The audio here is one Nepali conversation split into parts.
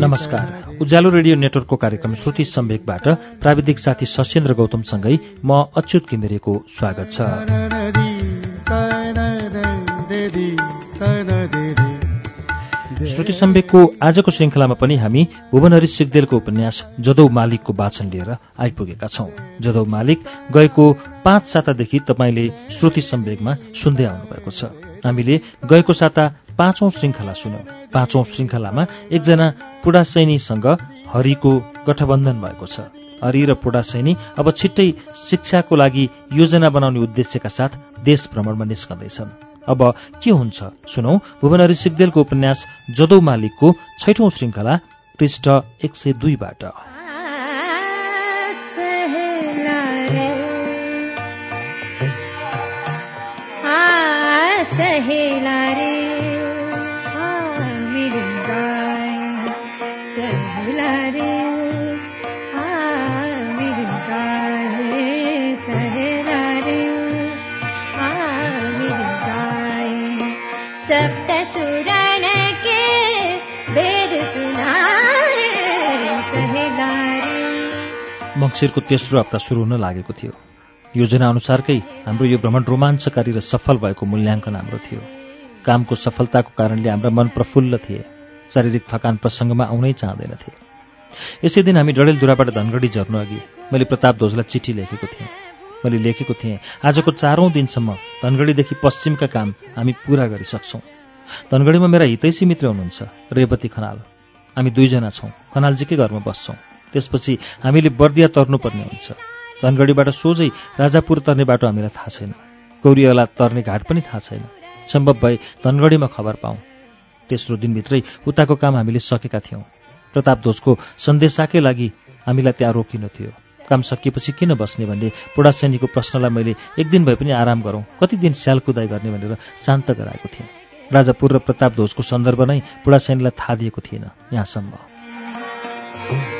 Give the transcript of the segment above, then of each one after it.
नमस्कार। उज्यालो रेडियो नेटवर्कको कार्यक्रम श्रुति सम्वेकबाट प्राविधिक साथी सशेन्द्र गौतमसँगै म अच्युत किमिरेको स्वागत छ। श्रुति सम्वेकको आजको श्रृङ्खलामा पनि हामी भुवनहरि सिगदेलको उपन्यास जदौ मालिकको वाचन लिएर आइपुगेका छौं। जदौ मालिक गएको पाँच सातादेखि तपाईँले श्रुति सम्वेकमा सुन्दै आउनुभएको छ। हामीले गएको साता पाँचौं श्रृङ्खला सुन्यौं पाँचौं श्रृङ्खलामा एकजना पुडासैनीसँग हरिको गठबन्धन भएको छ। हरि र पुडासैनी अब छिट्टै शिक्षाको लागि योजना बनाउने उद्देश्यका साथ देश भ्रमणमा निस्कँदैछन्। अब के हुन्छ? सुनौ भुवनहरि सिगदेलको उपन्यास जदौ मालिकको छैठौं श्रृङ्खला पृष्ठ एक सय दुईबाट मङ्सिरको तेस्रो हप्ता सुरु हुन लागेको थियो। योजना अनुसारकै हाम्रो यो भ्रमण रोमाञ्चकारी र सफल भएको मूल्याङ्कन हाम्रो थियो। कामको सफलताको कारणले हाम्रा मन प्रफुल्ल थिए। शारीरिक थकान प्रसङ्गमा आउनै चाहँदैनथे यसै दिन हामी डडेलधुराबाट धनगढी झर्नु अघि मैले प्रताप ध्वजलाई चिठी लेखेको थिएँ। मैले लेखेको थिएँ आजको चारौं दिनसम्म धनगढीदेखि पश्चिमका काम हामी पूरा गरिसक्छौँ धनगढीमा मेरा हितैषी मित्र हुनुहुन्छ रेवती खनाल। हामी दुईजना छौँ खनालजीकै घरमा बस्छौँ। त्यसपछि हामीले बर्दिया तर्नुपर्ने हुन्छ। धनगढीबाट सोझै राजापुर तर्ने बाटो हामीलाई थाहा छैन। गौरीवाला तर्ने घाट पनि थाहा छैन। सम्भव भए धनगढीमा खबर पाऊँ। तेस्रो दिनभित्रै उताको काम हामीले सकेका थियौँ। प्रताप ध्वजको सन्देशाकै लागि हामीलाई त्यहाँ रोकिनु थियो। काम सकिएपछि किन बस्ने भन्ने पुडासैनीको प्रश्नलाई मैले एक दिन भए पनि आराम गरौँ। कति दिन स्यालकुदाई गर्ने भनेर शान्त गराएको थिएँ। राजापुर र प्रताप ध्वजको सन्दर्भ नै पुडासैनीलाई थाहा दिएको थिएन। यहाँसम्म।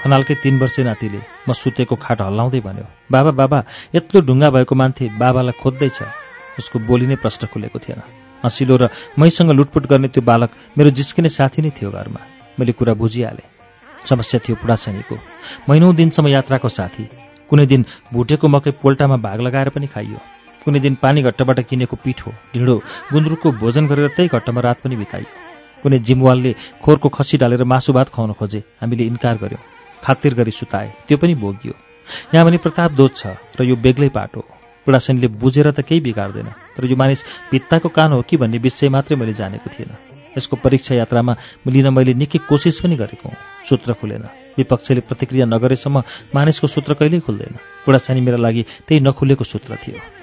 खनालकै तीन वर्षे नातिले म सुतेको खाट हल्लाउँदै भन्यो बाबा बाबा यत्रो ढुङ्गा भएको मान्छे बाबालाई खोज्दैछ। उसको बोली नै प्रश्न खुलेको थिएन। हँसिलो र मैसँग लुटपुट गर्ने त्यो बालक मेरो जिस्किने साथी नै थियो घरमा। मैले कुरा बुझिहालेँ। समस्या थियो पुडासैनीको महिनौ दिनसम्म यात्राको साथी। कुनै दिन भुटेको मकै पोल्टामा भाग लगाएर पनि खाइयो। कुनै दिन पानी घट्टबाट किनेको पिठो ढिँडो गुन्द्रुकको भोजन गरेर त्यही घट्टमा रात पनि बिताइयो। कुनै जिमवालले खोरको खसी डालेर मासु भात खुवाउन खोजे। हामीले इन्कार गर्यौँ। खातिर गरी सुताए। त्यो पनि भोगियो। यहाँ भने प्रताप दोष छ र यो बेग्लै पाटो बुढासेनले बुझेर त केही बिगार्दैन। तर यो मानिस भित्ताको कान हो कि भन्ने विषय मात्रै मैले जानेको थिएन। यसको परीक्षा यात्रामा लिन मैले निकै कोसिस पनि गरेको हुँ। सूत्र खुलेन। विपक्षले प्रतिक्रिया नगरेसम्म मानिसको सूत्र कहिल्यै खुल्दैन। बुढासानी मेरा लागि त्यही नखुलेको सूत्र थियो।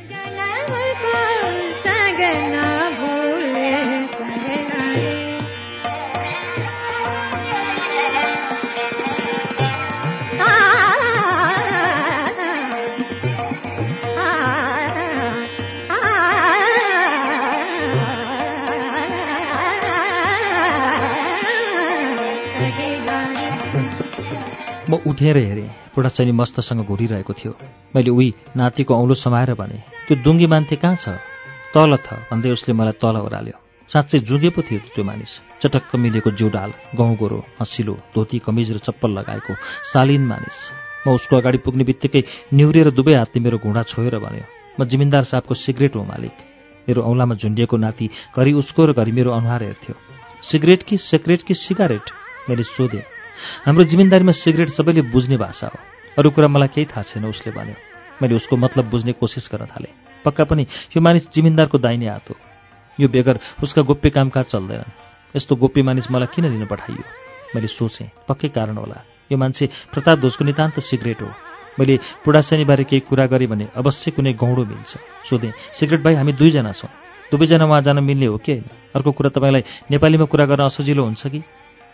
उठेर हेरेँ। बुढाचैनी मस्तसँग घुरिरहेको थियो। मैले उही नातिको औलो समाएर भने त्यो दुङ्गी मान्थे कहाँ छ? तल थ। भन्दै उसले मलाई तल ओह्राल्यो। साँच्चै जुगे पो थियो त्यो मानिस। चटक्क मिलेको जिउडाल गहुँ गोरो हँसिलो धोती कमिज र चप्पल लगाएको शालीन मानिस। म उसको अगाडि पुग्ने बित्तिकै निहुरेर दुवै हातले मेरो घुँडा छोएर भन्यो म जिमिन्दार साहबको सिगरेट हो मालिक। मेरो औँलामा झुन्डिएको नाति घरि उसको र घरि मेरो अनुहार हेर्थ्यो। सिगरेट कि सेक्रेट कि सिगारेट? मैले सोधेँ। हाम्रो जिम्मेदारीमा सिगरेट सबैले बुझ्ने भाषा हो। अरू कुरा मलाई केही थाहा छैन उसले भन्यो। मैले उसको मतलब बुझ्ने कोसिस गर्न थालेँ। पक्का पनि यो मानिस जिमिन्दारको दाहिने हात हो। यो बेगर उसका गोप्य कामकाज चल्दैन यस्तो गोप्य मानिस मलाई किन लिन पठाइयो? मैले सोचेँ पक्कै कारण होला। यो मान्छे प्रताप ध्वजको नितान्त सिगरेट हो। मैले पुडासेनीबारे केही कुरा गरेँ भने अवश्य कुनै गौडो मिल्छ। सोधेँ सिगरेट भाइ हामी दुईजना छौँ। दुवैजना उहाँ जान मिल्ने हो कि होइन? अर्को कुरा तपाईँलाई नेपालीमा कुरा गर्न असजिलो हुन्छ कि?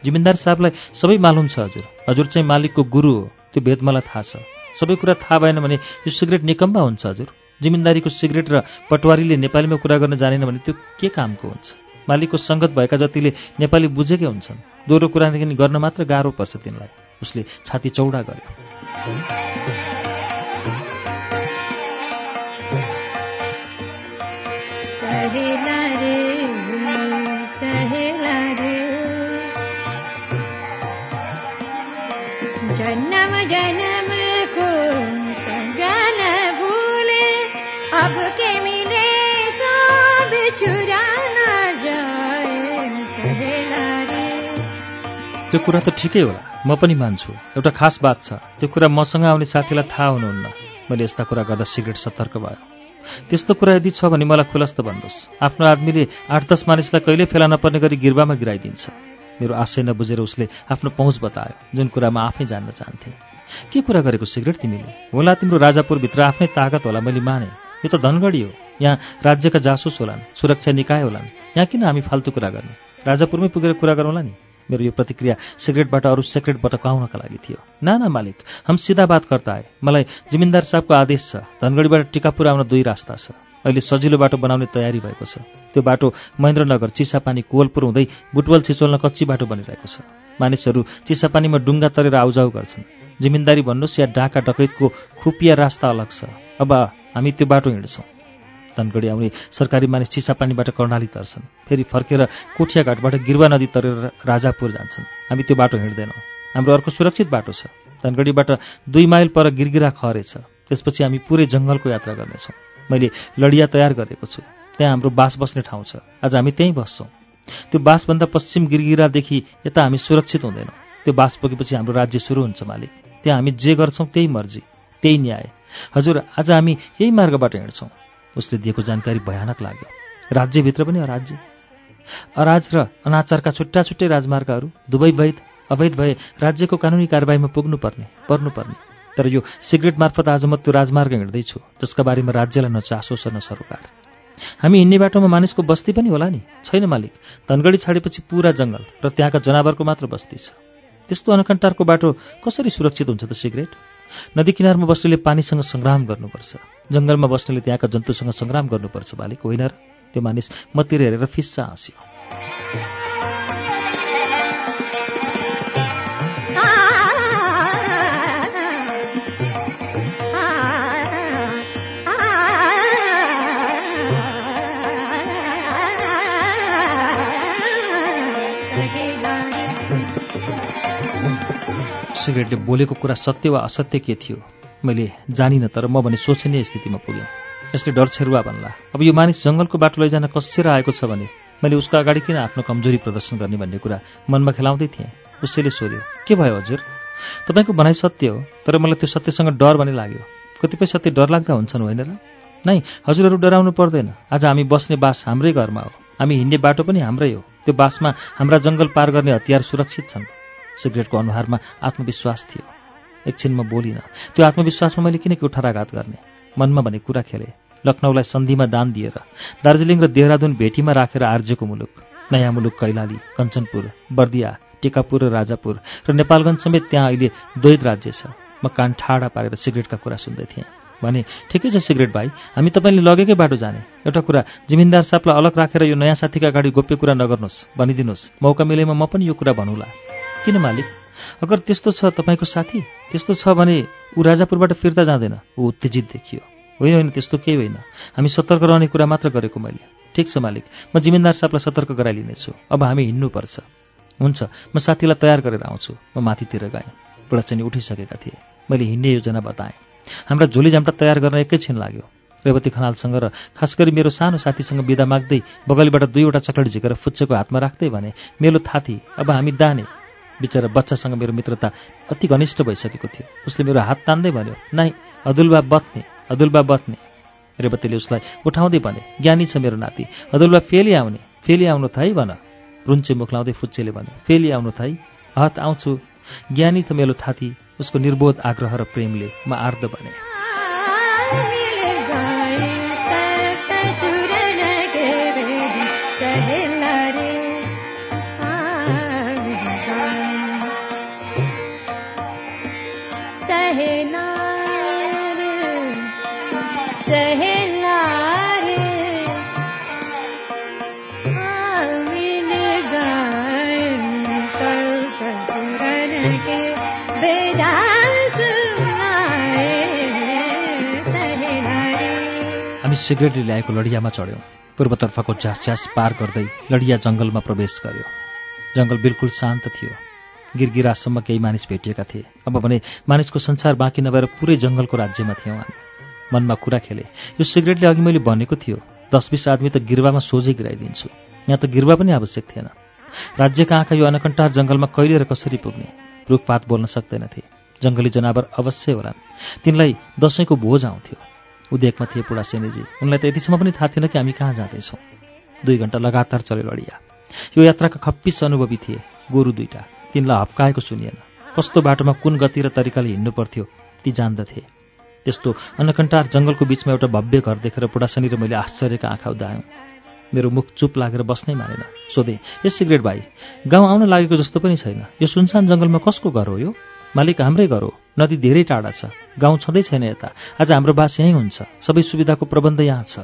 जिमिन्दार साहबलाई सबै मालुम छ हजुर। हजुर चाहिँ मालिकको गुरु हो। त्यो भेद मलाई थाहा छ। सबै कुरा थाहा भएन भने यो सिगरेट निकम्बा हुन्छ हजुर। जिमिन्दारीको सिगरेट र पटवारीले नेपालीमा कुरा गर्न जानेन भने त्यो के कामको हुन्छ? मालिकको सङ्गत भएका जतिले नेपाली बुझेकै हुन्छन्। दोहोरो कुरा गर्न मात्र गाह्रो पर्छ तिनलाई। उसले छाती चौडा गर्यो। त्यो कुरा त ठिकै होला। म पनि मान्छु। एउटा खास बात छ। त्यो कुरा मसँग आउने साथीलाई थाहा हुनुहुन्न। मैले यस्ता कुरा गर्दा सिगरेट सतर्क भयो। त्यस्तो कुरा यदि छ भने मलाई खुलस्त भन्नुहोस्। आफ्नो आदमीले आठ दस मानिसलाई कहिल्यै फेला नपर्ने गरी गिर्वामा गिराइदिन्छ। मेरो आशय नबुझेर उसले आफ्नो पहुँच बतायो जुन कुरा म आफै जान्न चाहन्थे। के कुरा गरेको सिगरेट तिमीले? होला तिम्रो राजापुरभित्र आफ्नै ताकत होला मैले माने। यो त धनगढी हो। यहाँ राज्यका जासुस होलान् सुरक्षा निकाय होलान्। यहाँ किन हामी फाल्तु कुरा गर्ने? राजापुरमै पुगेर कुरा गरौँला नि? मेरो यो प्रतिक्रिया सिगरेटबाट अरू सेक्रेट बटकाउनका लागि थियो। नाना मालिक हम सिधा बात गर्दा आए मलाई जिमिन्दार साहबको आदेश छ। धनगढीबाट टिकापुर आउन दुई रास्ता छ। अहिले सजिलो बाटो बनाउने तयारी भएको छ। त्यो बाटो महेन्द्रनगर चिसापानी कोवलपुर हुँदै बुटवल छिचोल्न कच्ची बाटो बनिरहेको छ। मानिसहरू चिसापानीमा डुङ्गा तरेर आउजाउ गर्छन्। जिमिन्दारी भन्नुहोस् या डाका डकैतको खुपिया रास्ता अलग छ। अब हामी त्यो बाटो हिँड्छौँ। धनगढी आउने सरकारी मानिस चिसापानीबाट कर्णाली तर्छन्। फेरि फर्केर कोठियाघाटबाट गिरवा नदी तरेर राजापुर जान्छन्। हामी त्यो बाटो हिँड्दैनौँ। हाम्रो अर्को सुरक्षित बाटो छ। धनगढीबाट दुई माइल पर गिरगिरा खरे छ। त्यसपछि हामी पुरै जङ्गलको यात्रा गर्नेछौँ। मैले लडिया तयार गरेको छु। त्यहाँ हाम्रो बास बस्ने ठाउँ छ। आज हामी त्यहीँ बस्छौँ। त्यो बासभन्दा पश्चिम गिरगिरादेखि यता हामी सुरक्षित हुँदैनौँ। त्यो बास पुगेपछि हाम्रो राज्य सुरु हुन्छ मालिक। त्यहाँ हामी जे गर्छौँ त्यही मर्जी त्यही न्याय। हजुर आज हामी यही मार्गबाट हिँड्छौँ। उसले दिएको जानकारी भयानक लाग्यो। राज्यभित्र पनि अराज्य। अराज र अनाचारका छुट्टा छुट्टै राजमार्गहरू दुवै वैध अवैध भए राज्यको कानुनी कारवाहीमा पुग्नुपर्ने पर्नुपर्ने। तर यो सिगरेट मार्फत आज म त्यो राजमार्ग हिँड्दैछु जसका बारेमा राज्यलाई न चासो छ न सरोकार। हामी हिँड्ने बाटोमा मानिसको बस्ती पनि होला नि? छैन मालिक धनगढी छाडेपछि पुरा जङ्गल र त्यहाँका जनावरको मात्र बस्ती छ। त्यस्तो अनकन्टारको बाटो कसरी सुरक्षित हुन्छ त सिगरेट? नदी किनारमा बस्नेले पानीसँग सङ्ग्राम गर्नुपर्छ। जङ्गलमा बस्नेले त्यहाँका जन्तुसँग सङ्ग्राम गर्नुपर्छ मालिक होइन र? त्यो मानिस मतिर हेरेर फिस्सा हाँस्यो। सिगरेटले बोलेको कुरा सत्य वा असत्य के थियो? मैले जानिनँ तर म भने सोचिने स्थितिमा पुगेँ। यसले डर छेरुवा भन्ला अब यो मानिस जङ्गलको बाटो लैजान कसेर आएको छ भने? मैले उसको अगाडि किन आफ्नो कमजोरी प्रदर्शन गर्ने भन्ने कुरा मनमा खेलाउँदै थिएँ। उसैले सोध्यो के भयो हजुर? तपाईँको भनाइ सत्य हो तर मलाई त्यो सत्यसँग डर भने लाग्यो। कतिपय सत्य डरलाग्दा हुन्छन् होइन र? नै हजुरहरू डराउनु पर्दैन। आज हामी बस्ने बास हाम्रै घरमा हो। हामी हिँड्ने बाटो पनि हाम्रै हो। त्यो बासमा हाम्रा जङ्गल पार गर्ने हतियार सुरक्षित छन्। सिगरेटको अनुहारमा आत्मविश्वास थियो। एकछिन म बोलिनँ त्यो आत्मविश्वासमा मैले किन कुठाराघात गर्ने? मनमा भने कुरा खेले। लखनऊलाई सन्धिमा दान दिएर दार्जिलिङ र देहरादुन भेटीमा राखेर आर्जेको मुलुक। नयाँ मुलुक कैलाली कञ्चनपुर बर्दिया टिकापुर र राजापुर र नेपालगञ्ज समेत त्यहाँ अहिले द्वैत राज्य छ। म कान ठाडा पारेर सिगरेटका कुरा सुन्दै थिएँ। भने ठिकै छ सिगरेट भाइ हामी तपाईँले लगेकै बाटो जाने। एउटा कुरा जिमिन्दार साहबलाई अलग राखेर यो नयाँ साथीका अगाडि गोप्य कुरा नगर्नुहोस्। भनिदिनुहोस् मौका मिलेमा म पनि यो कुरा भनौँला। किन मालिक? अगर त्यस्तो छ तपाईँको साथी त्यस्तो छ भने ऊ राजापुरबाट फिर्ता जाँदैन। ऊ उत्तेजित देखियो। होइन होइन त्यस्तो केही होइन। हामी सतर्क रहने कुरा मात्र गरेको मैले। ठिक छ मालिक म जिम्मेदार साहबलाई सतर्क गराइलिनेछु। अब हामी हिँड्नुपर्छ। हुन्छ म साथीलाई तयार गरेर आउँछु। म माथितिर गएँ। बुढाचनी उठिसकेका थिए। मैले हिँड्ने योजना बताएँ। हाम्रा झोली झाम्टा तयार गर्न एकैछिन लाग्यो। रेवती खनालसँग र खास गरी मेरो सानो साथीसँग बिदा माग्दै बगलीबाट दुईवटा चक्लेट झिकेर फुच्चेको हातमा राख्दै भने मेलो थाती अब हामी दाने। बिचरा बच्चासँग मेरो मित्रता अति घनिष्ठ भइसकेको थियो। उसले मेरो हात तान्दै भन्यो नाइ अदुलबा बत्ने अदुलबा बत्ने। रेवतीले उसलाई उठाउँदै भने ज्ञानी छ मेरो नाति अदुलबा फेरि आउने फेरि आउनु थाइ भन। रुन्चे मुख लाउँदै फुच्चेले भने फेरि आउनु थाइ हत आउँछु। ज्ञानी त मेलो थाती उसको निर्बोध आग्रह र प्रेमले म आर्द बने। सिगरेटले ल्याएको लडियामा चढ्यौँ। पूर्वतर्फको झ्यास पार गर्दै लडिया जङ्गलमा प्रवेश गर्यो। जङ्गल बिल्कुल शान्त थियो। गिरगिरासम्म केही मानिस भेटिएका थिए। अब भने मानिसको संसार बाँकी नभएर पुरै जङ्गलको राज्यमा थियौँ हामी। मनमा कुरा खेले यो सिगरेटले अघि मैले भनेको थियो दस बिस आदमी त गिर्वामा सोझै गिराइदिन्छु। यहाँ त गिर्वा पनि आवश्यक थिएन। राज्यका आँखा यो अनकन्टार जङ्गलमा कहिले र कसरी पुग्ने? रुखपात बोल्न सक्दैनथे जङ्गली जनावर अवश्य होलान्। तिनलाई दसैँको भोज आउँथ्यो। उद्योगमा थिए पुडा सेनेजी उनलाई त यतिसम्म पनि थाहा थिएन कि हामी कहाँ जाँदैछौँ। दुई घन्टा लगातार चल्यो लडिया यो यात्राका खप्पिस अनुभवी थिए गोरु दुईटा। तिनलाई हप्काएको सुनिएन। कस्तो बाटोमा कुन गति र तरिकाले हिँड्नु पर्थ्यो ती जान्दथे। त्यस्तो अन्नकन्टार जङ्गलको बिचमा एउटा भव्य घर देखेर पुडासनी र मैले आश्चर्यका आँखा उदायौँ। मेरो मुख चुप लागेर बस्नै मानेन। सोधेँ ए सिगरेट भाइ गाउँ आउन लागेको जस्तो पनि छैन। यो सुनसान जङ्गलमा कसको घर हो यो? मालिक हाम्रै घर हो। नदी धेरै टाढा छ। गाउँ छँदै छैन यता। आज हाम्रो बास यहीँ हुन्छ। सबै सुविधाको प्रबन्ध यहाँ छ।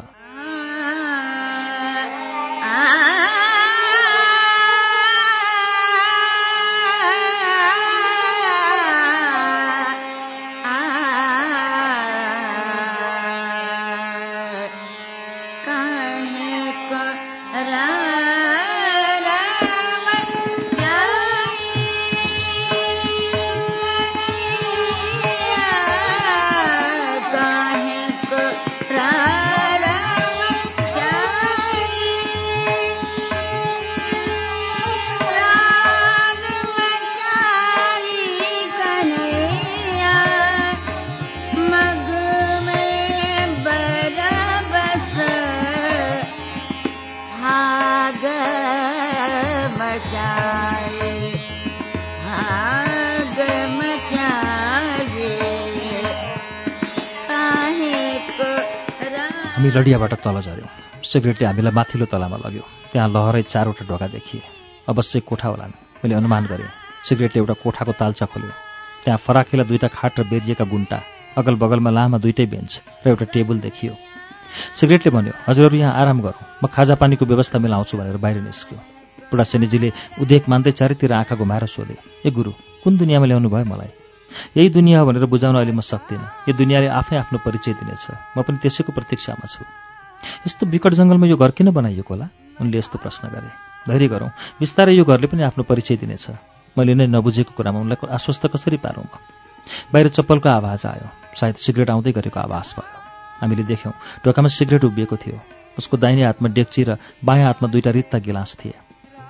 लडियाबाट तल झऱ्यौँ। सिगरेटले हामीलाई माथिल्लो तलामा लग्यो। त्यहाँ लहरै चारवटा ढोका देखिए। अवश्य कोठा होलान्। मैले अनुमान गरेँ सिगरेटले एउटा कोठाको तालचा खोल्यो। त्यहाँ फराकिला दुईवटा खाट र बेरिएका गुन्टा अगल बगलमा लामा दुइटै बेन्च र एउटा टेबल देखियो। सिगरेटले भन्यो हजुरहरू यहाँ आराम गरौँ। म खाजा पानीको व्यवस्था मिलाउँछु भनेर बाहिर निस्क्यो। बुढा सेनीजीले उदेक मान्दै चारैतिर आँखा घुमाएर सोधे ए गुरु कुन दुनियाँमा ल्याउनु भयो मलाई? यही दुनियाँ हो भनेर बुझाउन अहिले म सक्दिनँ। यो दुनियाँले आफै आफ्नो परिचय दिनेछ। म पनि त्यसैको प्रतीक्षामा छु। यस्तो विकट जङ्गलमा यो घर किन बनाइएको होला? उनले यस्तो प्रश्न गरे। धैर्य गरौँ। बिस्तारै यो घरले पनि आफ्नो परिचय दिनेछ। मैले नै नबुझेको कुरामा उनलाई आश्वस्त कसरी पारौँ म? बाहिर चप्पलको आवाज आयो। सायद सिगरेट आउँदै गरेको आवाज भयो। हामीले देख्यौँ ढोकामा सिगरेट उभिएको थियो। उसको दाहिने हातमा डेक्ची र बायाँ हातमा दुईवटा रित्ता गिलास थिए।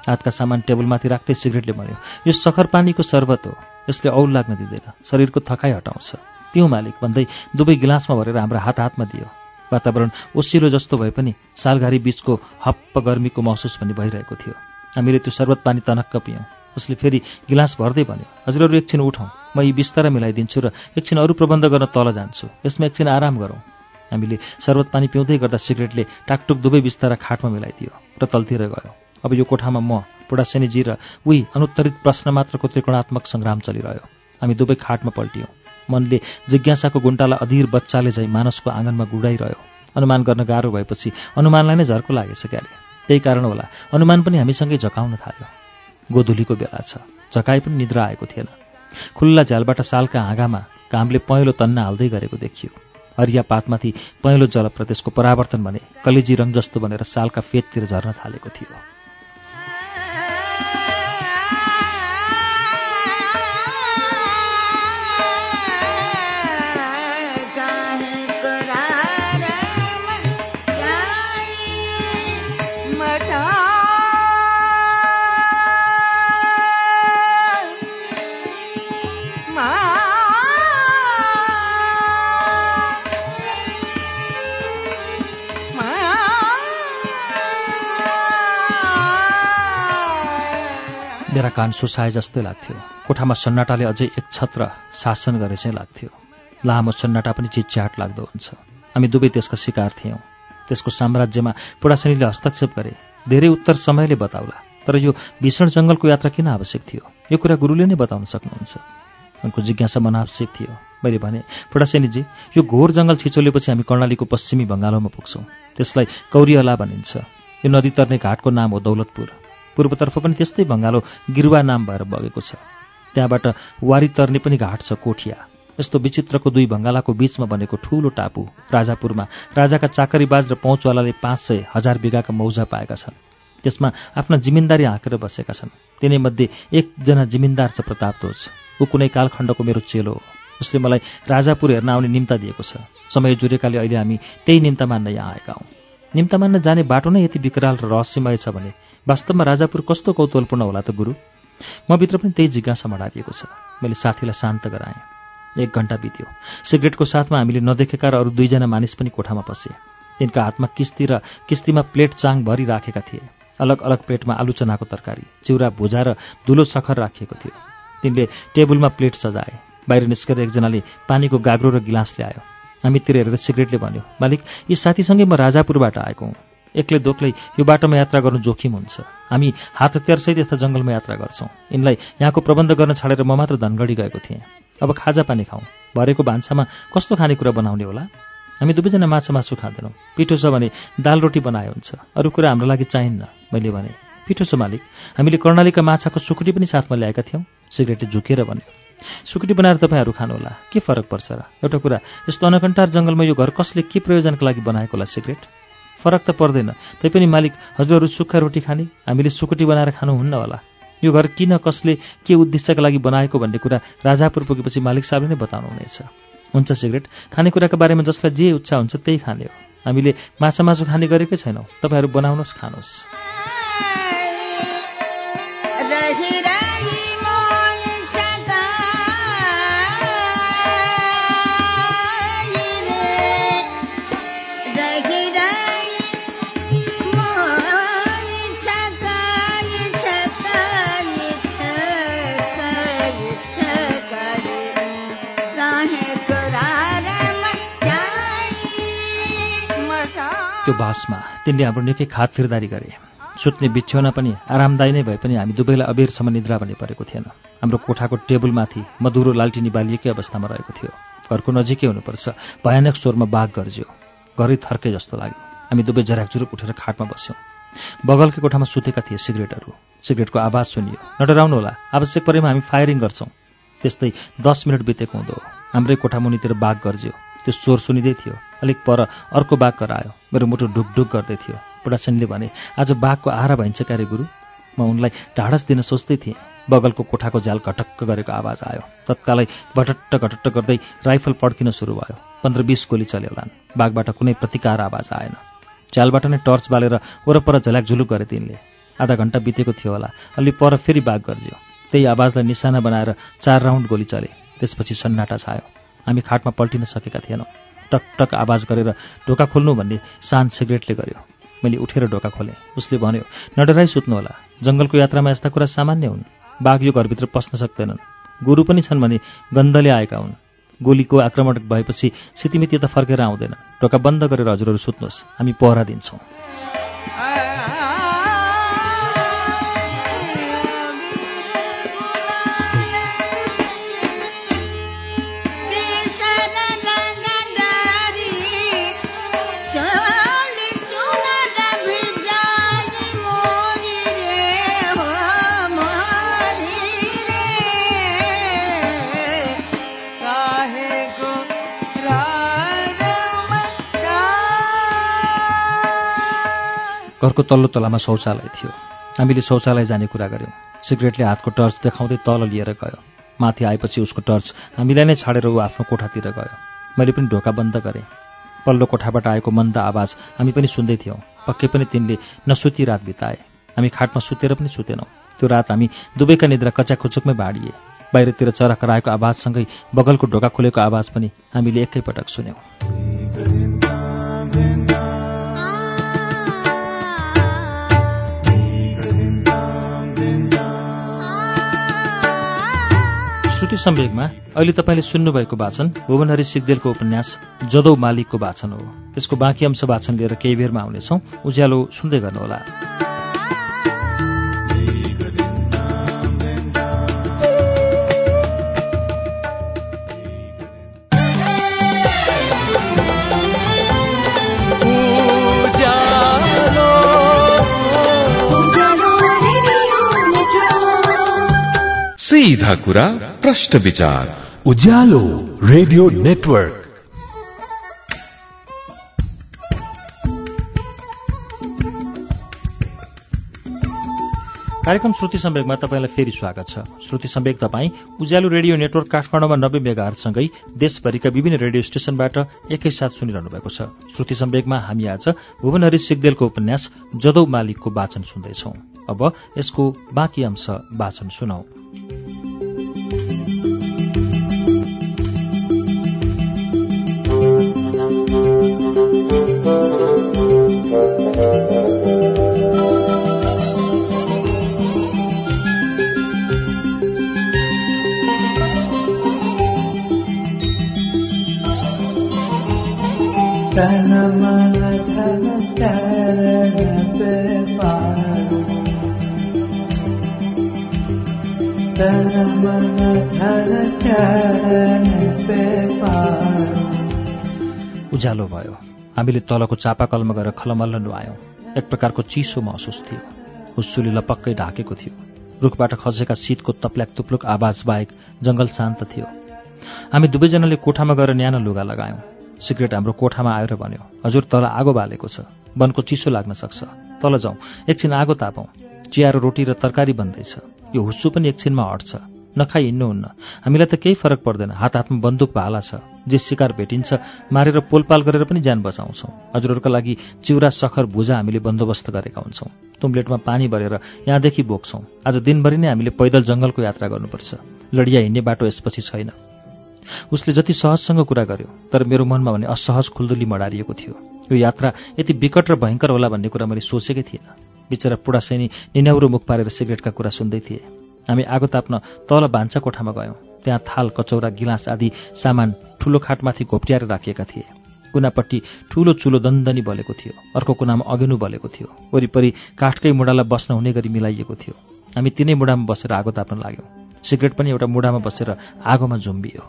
हातका सामान टेबलमाथि राख्दै सिगरेटले भन्यो यो सखर पानीको शर्बत हो। यसले औल लाग्न दिँदैन। शरीरको थकाइ हटाउँछ। पिउँ मालिक भन्दै दुवै गिलासमा भरेर हाम्रो हात हातमा दियो। वातावरण ओसिलो जस्तो भए पनि सालघारी बीचको हप्प गर्मीको महसुस पनि भइरहेको थियो। हामीले त्यो शर्बत पानी तनक्क पियौँ। उसले फेरि गिलास भर्दै भन्यो हजुरहरू एकछिन उठौँ म यी बिस्तारा मिलाइदिन्छु र एकछिन अरू प्रबन्ध गर्न तल जान्छु। यसमा एकछिन आराम गरौँ। हामीले शर्बत पानी पिउँदै गर्दा सिगरेटले टाकटुक दुवै बिस्तारा खाटमा मिलाइदियो र तलतिर गयो। अब यो कोठामा म पुडासेनीजी र उही अनुत्तरित प्रश्न मात्रको त्रिकोणात्मक सङ्ग्राम चलिरह्यो। हामी दुवै खाटमा पल्टियौँ। मनले जिज्ञासाको गुन्टालाई अधीर बच्चाले झैँ मानसको आँगनमा गुडाइरह्यो। अनुमान गर्न गाह्रो भएपछि अनुमानलाई नै झर्को लागेछ क्यारे। त्यही कारण होला अनुमान पनि हामीसँगै झकाउन थाल्यो। गोधुलीको बेला छ झकाए पनि निद्रा आएको थिएन। खुल्ला झ्यालबाट सालका हाँगामा घामले पहेँलो तन्ना हाल्दै गरेको देखियो। हरिया पातमाथि पहेँलो जलप्रदेशको परावर्तन भने कलेजी रङ जस्तो बनेर सालका फेदतिर झर्न थालेको थियो। हारा कान सुसाए जस्तै लाग्थ्यो। कोठामा सन्नाटाले अझै एक छत्र शासन गरे चाहिँ लाग्थ्यो। लामो सन्नाटा पनि चिच्याट लाग्दो हुन्छ। हामी दुवै त्यसका शिकार थियौँ। त्यसको साम्राज्यमा पुडासनीले हस्तक्षेप गरे। धेरै उत्तर समयले बताउला। तर यो भीषण जङ्गलको यात्रा किन आवश्यक थियो? यो कुरा गुरुले नै बताउन सक्नुहुन्छ। उनको जिज्ञासा मनावश्यक थियो। मैले भने पुडासेनीजी यो घोर जङ्गल छिचोलेपछि हामी कर्णालीको पश्चिमी बङ्गालोमा पुग्छौँ। त्यसलाई कौरियला भनिन्छ। यो नदी तर्ने घाटको नाम हो दौलतपुर। पूर्वतर्फ पनि त्यस्तै बङ्गालो गिरुवा नाम भएर बगेको छ। त्यहाँबाट वारी तर्ने पनि घाट छ कोठिया। यस्तो विचित्रको दुई भङ्गालाको बीचमा बनेको ठूलो टापु राजापुरमा राजाका चाकरीबाज र पहुँचवालाले पाँच सय हजार बिघाका मौजा पाएका छन्। त्यसमा आफ्ना जिमिन्दारी हाँकेर बसेका छन्। तिनैमध्ये एकजना जिमिन्दार छ प्रतापध्वज ऊ कुनै कालखण्डको मेरो चेलो हो। उसले मलाई राजापुर हेर्न आउने निम्ता दिएको छ। समय जुरेकाले अहिले हामी त्यही निम्ता मान्न यहाँ आएका हौँ। निम्ता मान्न जाने बाटो नै यति विकराल र रहस्यमय छ भने वास्तवमा राजापुर कस्तो कौतूहलपूर्ण होला त गुरु? म भित्र पनि त्यही जिज्ञासा मडारिएको छ। मैले साथीलाई शान्त गराएँ। एक घन्टा बित्यो। सिगरेटको साथमा हामीले नदेखेका र अरू दुईजना मानिस पनि कोठामा पसे। तिनका हातमा किस्ती र किस्तीमा प्लेट चाङ भरि राखेका थिए। अलग अलग प्लेटमा आलु चनाको तरकारी चिउरा भुजा र धुलो सखर राखिएको थियो। तिनले टेबलमा प्लेट सजाए। बाहिर निस्केर एकजनाले पानीको गाग्रो र गिलास ल्यायो। हामीतिर हेरेर सिगरेटले भन्यो मालिक यी साथीसँगै म राजापुरबाट आएको हुँ। एक्लै दोक्लै यो बाटोमा यात्रा गर्नु जोखिम हुन्छ। हामी हात हतियारसहित यस्ता जङ्गलमा यात्रा गर्छौँ। यिनलाई यहाँको प्रबन्ध गर्न छाडेर म मात्र धनगढी गएको थिएँ। अब खाजा पानी खाउँ भरेको भान्सामा कस्तो खानेकुरा बनाउने होला? हामी दुवैजना माछा मासु खाँदैनौँ। पिठो छ भने दाल रोटी बनाए हुन्छ। अरू कुरा हाम्रो लागि चाहिन्न मैले भने। पिठो छ मालिक। हामीले कर्णालीका माछाको सुकुटी पनि साथमा ल्याएका थियौँ। सिगरेटले झुकेर भन्यो। सुकुटी बनाएर तपाईँहरू खानुहोला के फरक पर्छ र? एउटा कुरा यस्तो अनकन्टार जङ्गलमा यो घर कसले के प्रयोजनका लागि बनाएको होला सिगरेट? फरक त पर्दैन। तैपनि मालिक हजुरहरू सुक्खा रोटी खाने? हामीले सुकुटी बनाएर खानुहुन्न होला। यो घर किन कसले के उद्देश्यका लागि बनाएको भन्ने कुरा राजापुर पुगेपछि मालिक साहबले नै बताउनुहुनेछ। हुन्छ सिगरेट। खानेकुराको बारेमा जसलाई जे इच्छा हुन्छ त्यही खाने हो। हामीले माछा मासु खाने गरेकै छैनौँ। तपाईँहरू बनाउनुहोस् खानुहोस्। त्यो बासमा तिनले हाम्रो निकै खात फिर्दारी गरे। सुत्ने बिछ्यौना पनि आरामदायी नै भए पनि हामी दुवैलाई अबेरसम्म निद्रा पनि परेको थिएन। हाम्रो कोठाको टेबलमाथि मधुरो लालटिनी बालिएकै अवस्थामा रहेको थियो। घरको नजिकै हुनुपर्छ। भयानक स्वरमा बाघ गर्ज्यो। घरै थर्के जस्तो लाग्यो। हामी दुवै जराकजुरुक उठेर खाटमा बस्यौँ। बगलकै कोठामा सुतेका थिए सिगरेटहरू। सिगरेटको आवाज सुनियो। नडराउनु होला आवश्यक परेमा हामी फायरिङ गर्छौँ। त्यस्तै दस मिनट बितेको हुँदो हाम्रै कोठा मुनितिर बाघ गर्ज्यो। त्यो स्वर सुनिँदै थियो। अलिक पर अर्को बाघ करायो मेरो मुटु ढुकढुक गर्दै थियो। बुढासेनले भने आज बाघको आहारा भइन्छ क्यारे गुरु? म उनलाई ढाडस दिन सोच्दै थिएँ। बगलको कोठाको झ्याल घटक्क गरेको आवाज आयो। तत्कालै घटट्ट घटट्ट गर्दै राइफल पड्किन सुरु भयो। पन्ध्र बिस गोली चल्यो होलान् बाघबाट कुनै प्रतिकार आवाज आएन। झ्यालबाट नै टर्च बालेर वरपर झल्याक झुलुक गरे तिनले। आधा घन्टा बितेको थियो होला। अलि पर फेरि बाघ गर्ज्यो। त्यही आवाजलाई निशाना बनाएर चार राउन्ड गोली चले। त्यसपछि सन्नाटा छायो। हामी खाटमा पल्टिन सकेका थिएनौँ। टक टक आवाज गरेर ढोका खोल्नु भन्ने सान सिगरेटले गर्यो। मैले उठेर ढोका खोलेँ। उसले भन्यो नडराइ सुत्नुहोला। जङ्गलको यात्रामा यस्ता कुरा सामान्य हुन्। बाघ यो घरभित्र पस्न सक्दैनन्। गोरु पनि छन् भने गन्धले आएका हुन्। गोलीको आक्रमण भएपछि सितिमिति त फर्केर आउँदैन। ढोका बन्द गरेर हजुरहरू सुत्नुहोस्। हामी पहरा दिन्छौँ। घरको तल्लो तलामा शौचालय थियो। हामीले शौचालय जाने कुरा गऱ्यौँ। सिगरेटले हातको टर्च देखाउँदै तल लिएर गयो। माथि आएपछि उसको टर्च हामीलाई नै छाडेर ऊ आफ्नो कोठातिर गयो। मैले पनि ढोका बन्द गरेँ। पल्लो कोठाबाट आएको मन्द आवाज हामी पनि सुन्दै थियौँ। पक्कै पनि तिनले नसुती रात बिताए। हामी खाटमा सुतेर पनि सुतेनौँ। त्यो रात हामी दुवैका निद्रा कच्याखुचुकमै बाँडिए। बाहिरतिर चरा कराएको आवाजसँगै बगलको ढोका खुलेको आवाज पनि हामीले एकैपटक सुन्यौँ। सम्वेकमा अहिले तपाईँले सुन्नुभएको वाचन भुवनहरी सिग्देलको उपन्यास जदौ मालिकको वाचन हो। यसको बाँकी अंश वाचन लिएर केही बेरमा आउनेछौ। उज्यालो सुन्दै गर्नुहोला। सीधा कुरा प्रश्न विचार। Ujyaalo radio network. कार्यक्रम श्रुति सम्वेकमा तपाईँलाई फेरि स्वागत छ। श्रुति सम्वेक तपाईँ उज्यालो रेडियो नेटवर्क काठमाडौँमा नब्बे मेगाहरूसँगै देशभरिका विभिन्न रेडियो स्टेशनबाट एकैसाथ सुनिरहनु भएको छ। श्रुति सम्वेकमा हामी आज भुवनहरी सिग्देलको उपन्यास जदौ मालिकको वाचन सुन्दैछौ। अब यसको बाँकी अंश वाचन सुनौ। उज्यालो भयो हामीले तलको चापाकलमा गएर खलमल्ल नुहायौँ। एक प्रकारको चिसो महसुस थियो। हुस्सुली लपक्कै ढाकेको थियो। रुखबाट खसेका शीतको तप्ल्याक तुप्लुक आवाज बाहेक जङ्गल शान्त थियो। हामी दुवैजनाले कोठामा गएर न्यानो लुगा लगायौँ। सिगरेट हाम्रो कोठामा आएर भन्यो हजुर तल आगो बालेको छ। वनको चिसो लाग्न सक्छ। तल जाउँ। एकछिन आगो तापौँ। चिया रोटी र तरकारी बन्दैछ। यो हुस्सु पनि एकछिनमा हट्छ। नखाइ हिँड्नुहुन्न। हामीलाई त केही फरक पर्दैन। हात हातमा बन्दुक भाला छ। जे शिकार भेटिन्छ मारेर पोलपाल गरेर पनि ज्यान बचाउँछौँ। हजुरहरूका लागि चिउरा सखर भुजा हामीले बन्दोबस्त गरेका हुन्छौँ। तुम्लेटमा पानी भरेर यहाँदेखि बोक्छौँ। आज दिनभरि नै हामीले पैदल जङ्गलको यात्रा गर्नुपर्छ। लडिया हिँड्ने बाटो यसपछि छैन। उसले जति सहजसँग कुरा गर्यो तर मेरो मनमा भने असहज खुल्दुली मडारिएको थियो। यो यात्रा यति विकट र भयङ्कर होला भन्ने कुरा मैले सोचेकै थिएन बिचरा पुडासैनी निन्याउरो मुख पारेर सिगरेटका कुरा सुन्दै थिए। हामी आगो ताप्न तल भान्सा कोठामा गयौँ। त्यहाँ थाल कचौरा गिलास आदि सामान ठुलो खाटमाथि घोप्ट्याएर राखिएका थिए। कुनापट्टि ठुलो चुलो दन्दनी बलेको थियो। अर्को कुनामा अघेनु बलेको थियो। वरिपरि काठकै मुढालाई बस्न हुने गरी मिलाइएको थियो। हामी तिनै मुढामा बसेर आगो ताप्न लाग्यौँ। सिगरेट पनि एउटा मुढामा बसेर आगोमा झुम्बियो।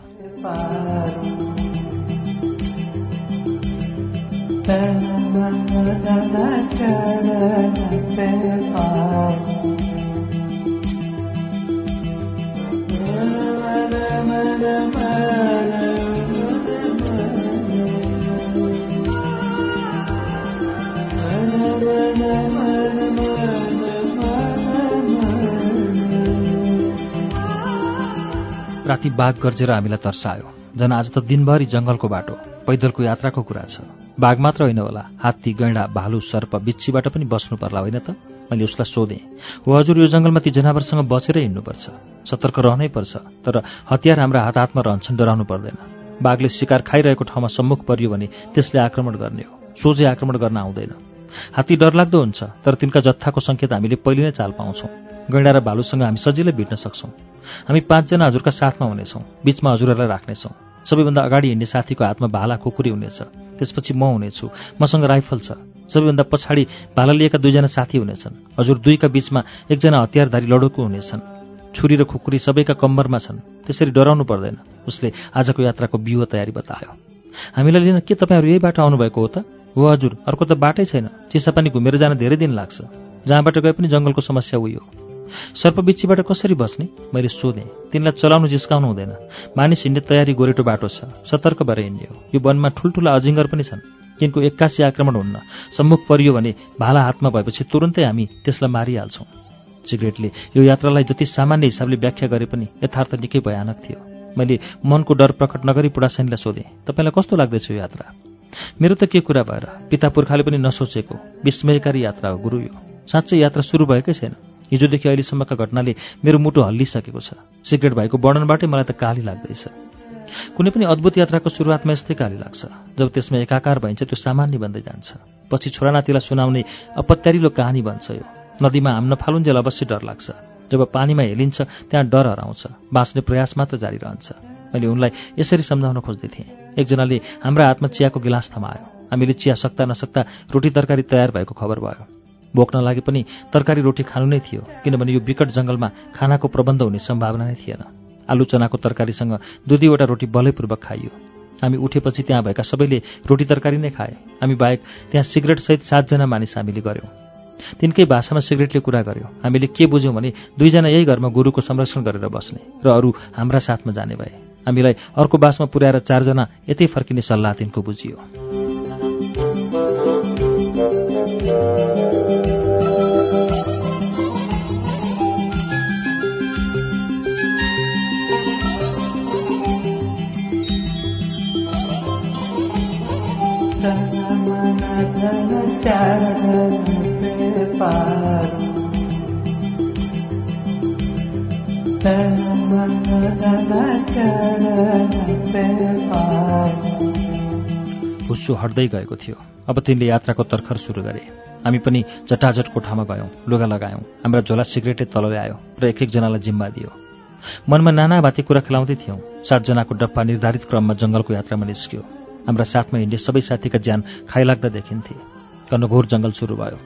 राति बाघ गर्जेर हामीलाई तर्सायो। झन् आज त दिनभरि जङ्गलको बाटो पैदलको यात्राको कुरा छ। बाघ मात्र होइन होला हात्ती गैँडा भालु सर्प बिच्छीबाट पनि बस्नु पर्ला होइन त? मैले उसलाई सोधेँ। हो हजुर यो जङ्गलमा ती जनावरसँग बचेरै हिँड्नुपर्छ। सतर्क रहनै पर्छ तर हतियार हाम्रा हात हातमा रहन्छन् डराउनु पर्दैन। बाघले शिकार खाइरहेको ठाउँमा सम्मुख परियो भने त्यसले आक्रमण गर्ने हो। सोझै आक्रमण गर्न आउँदैन। हात्ती डरलाग्दो हुन्छ तर तिनका जत्थाको सङ्केत हामीले पहिले नै चाल पाउँछौँ। गैँडा र भालुसँग हामी सजिलै भेट्न सक्छौँ। हामी पाँचजना हजुरका साथमा हुनेछौँ बिचमा हजुरहरूलाई राख्नेछौँ। सबैभन्दा अगाडि हिँड्ने साथीको हातमा भाला खुकुरी हुनेछ। त्यसपछि म हुनेछु। मसँग राइफल छ। सबैभन्दा पछाडि भाला लिएका दुईजना साथी हुनेछन्। हजुर दुईका बिचमा एकजना हतियारधारी लडोको हुनेछन्। छुरी र खुकुरी सबैका कम्मरमा छन्। त्यसरी डराउनु पर्दैन। उसले आजको यात्राको व्यूह तयारी बतायो। हामीलाई लिन के तपाईँहरू यही बाटो आउनुभएको हो त? हो हजुर अर्को त बाटै छैन। चिसापानी घुमेर जान धेरै दिन लाग्छ। जहाँबाट गए पनि जङ्गलको समस्या उयो। सर्पबिच्छीबाट कसरी बस्ने? मैले सोधेँ। तिनलाई चलाउनु जिस्काउनु हुँदैन। मानिस हिँड्ने तयारी गोरेटो बाटो छ। सतर्क भएर हिँड्ने यो वनमा ठुल्ठुला अजिङ्गर पनि छन्। तिनको एक्कासी आक्रमण हुन्न सम्मुख परियो भने भाला हातमा भएपछि तुरन्तै हामी त्यसलाई मारिहाल्छौँ। सिगरेटले यो यात्रालाई जति सामान्य हिसाबले व्याख्या गरे पनि यथार्थ निकै भयानक थियो। मैले मनको डर प्रकट नगरी पुडासैनीलाई सोधेँ तपाईँलाई कस्तो लाग्दैछ यो यात्रा? मेरो त के कुरा भएर? पिता पुर्खाले पनि नसोचेको। विस्मयकारी यात्रा हो गुरु यो। साँच्चै यात्रा सुरु भएकै छैन। हिजोदेखि अहिलेसम्मका घटनाले मेरो मुटु हल्लिसकेको छ। सिगरेट भएको वर्णनबाटै मलाई त काली लाग्दैछ। कुनै पनि अद्भुत यात्राको सुरुवातमा यस्तै काली लाग्छ। जब त्यसमा एकाकार भइन्छ त्यो सामान्य बन्दै जान्छ। पछि छोरानातिलाई सुनाउने अपत्यारिलो कहानी बन्छ यो। नदीमा हाम्न फालुन्जेल अवश्य डर लाग्छ। जब पानीमा हेलिन्छ त्यहाँ डर हराउँछ। बाँच्ने प्रयास मात्र जारी रहन्छ। मैले उनलाई यसरी सम्झाउन खोज्दै थिएँ। एकजनाले हाम्रा हातमा चियाको गिलास थमायो। हामीले चिया सक्दा नसक्दा रोटी तरकारी तयार भएको खबर भयो। भोक नलागे पनि तरकारी रोटी खानु नै थियो किनभने यो विकट जङ्गलमा खानाको प्रबन्ध हुने सम्भावना नै थिएन। आलु चनाको तरकारीसँग दुई दुईवटा रोटी बलैपूर्वक खाइयो। हामी उठेपछि त्यहाँ भएका सबैले रोटी तरकारी नै खाए। हामी बाहेक त्यहाँ सिगरेटसहित सातजना मानिस हामीले गऱ्यौँ तिनकै भाषामा सिगरेटले कुरा गर्यो। हामीले के बुझ्यौँ भने दुईजना यही घरमा गुरुको संरक्षण गरेर बस्ने र अरू हाम्रा साथमा जाने भए। हामीलाई अर्को बासमा पुर्याएर चारजना यतै फर्किने सल्लाह तिनको बुझियो। हुस्सु हट्दै गएको थियो। अब तिनले यात्राको तर्खर सुरु गरे। हामी पनि जटाजट कोठामा गयौँ लुगा लगायौँ। हाम्रा झोला सिगरेटै तल ल्यायो र एक एकजनालाई जिम्मा दियो। मनमा नाना भाती कुरा खेलाउँदै थियौँ। सातजनाको डप्पा निर्धारित क्रममा जङ्गलको यात्रामा निस्क्यो। हाम्रा साथमा हिँड्ने सबै साथीका ज्यान खाइलाग्दा देखिन्थे। घनघोर जङ्गल सुरु भयो।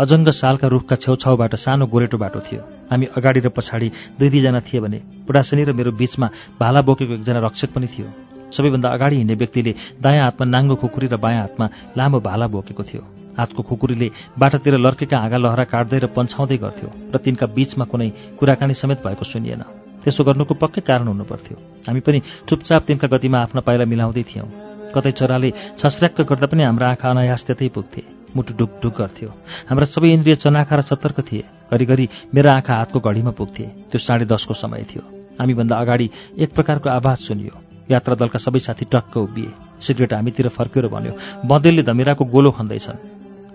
अजङ्ग सालका रुखका छेउछाउबाट सानो गोरेटो बाटो थियो। हामी अगाडि र पछाडि दुई दुईजना थिए भने बुढासनी र मेरो बिचमा भाला बोकेको एकजना रक्षक पनि थियो। सबैभन्दा अगाडि हिँड्ने व्यक्तिले दायाँ हातमा नाङ्गो खुकुरी र बायाँ हातमा लामो भाला बोकेको थियो। हातको खुकुरीले बाटातिर लर्केका हाँगा लहरा काट्दै र पन्छाउँदै गर्थ्यो र तिनका बीचमा कुनै कुराकानी समेत भएको सुनिएन। त्यसो गर्नुको पक्कै कारण हुनुपर्थ्यो। हामी पनि चुपचाप तिनका गतिमा आफ्ना पाइला मिलाउँदै थियौँ। कतै चराले छस्र्याक्क गर्दा पनि हाम्रा आँखा अनायास त्यतै पुग्थे। मुटु ढुकढुक गर्थ्यो हाम्रा सबै इन्द्रिय चनाखा र सतर्क थिए। घरिघरि मेरा आँखा हातको घडीमा पुग्थे। त्यो साढे दसको समय थियो। हामीभन्दा अगाडि एक प्रकारको आवाज सुनियो। यात्रा दलका सबै साथी टक्क उभिए। सिगरेट हामीतिर फर्क्यो र भन्यो बँदेलले धमिराको गोलो खन्दैछन्।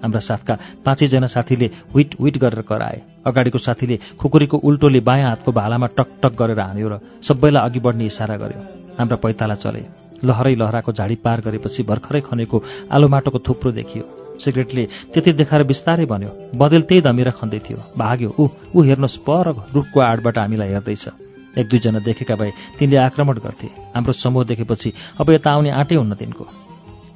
हाम्रा साथका पाँचैजना साथीले विट विट गरेर कराए। अगाडिको साथीले खुकुरीको उल्टोले बायाँ हातको भालामा टक टक गरेर हान्यो र सबैलाई अघि बढ्ने इसारा गर्यो। हाम्रा पैताला चले। लहरै लहराको झाडी पार गरेपछि भर्खरै खनेको आलो माटोको थुप्रो देखियो। सिगरेटले त्यति देखाएर बिस्तारै भन्यो बदेल त्यही धमिरा खन्दै थियो भाग्यो ऊ ऊ हेर्नुहोस् पर रुखको आडबाट हामीलाई हेर्दैछ एक दुईजना देखेका भए तिनले आक्रमण गर्थे हाम्रो समूह देखेपछि अब यता आउने आँटै हुन्न तिनको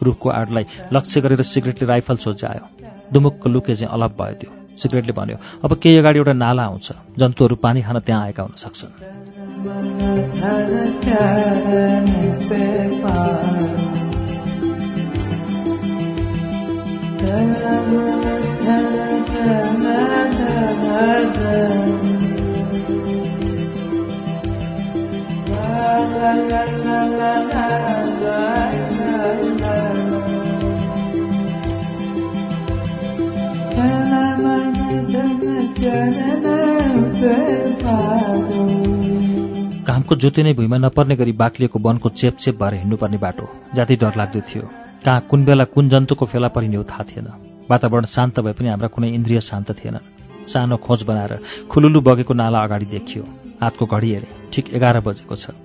रुखको आडलाई लक्ष्य गरेर सिगरेटले राइफल सोझ्यायो दुमुक्क लुके चाहिँ अलप भयो त्यो सिगरेटले भन्यो अब केही अगाडि एउटा नाला आउँछ जन्तुहरू पानी खान त्यहाँ आएका हुन सक्छन् घामको ज्योति नै भुइँमा नपर्ने गरी बाक्लिएको वनको चेपचेप भएर हिँड्नुपर्ने बाटो। जाति डर लाग्दो थियो। कहाँ कुन बेला कुन जन्तुको फेला परिने हो थाहा थिएन। वातावरण शान्त भए पनि हाम्रा कुनै इन्द्रिय शान्त थिएनन् सानो खोज बनाएर खुलुलु बगेको नाला अगाडि देखियो। हातको घडी हेरे ठिक एघार बजेको छ।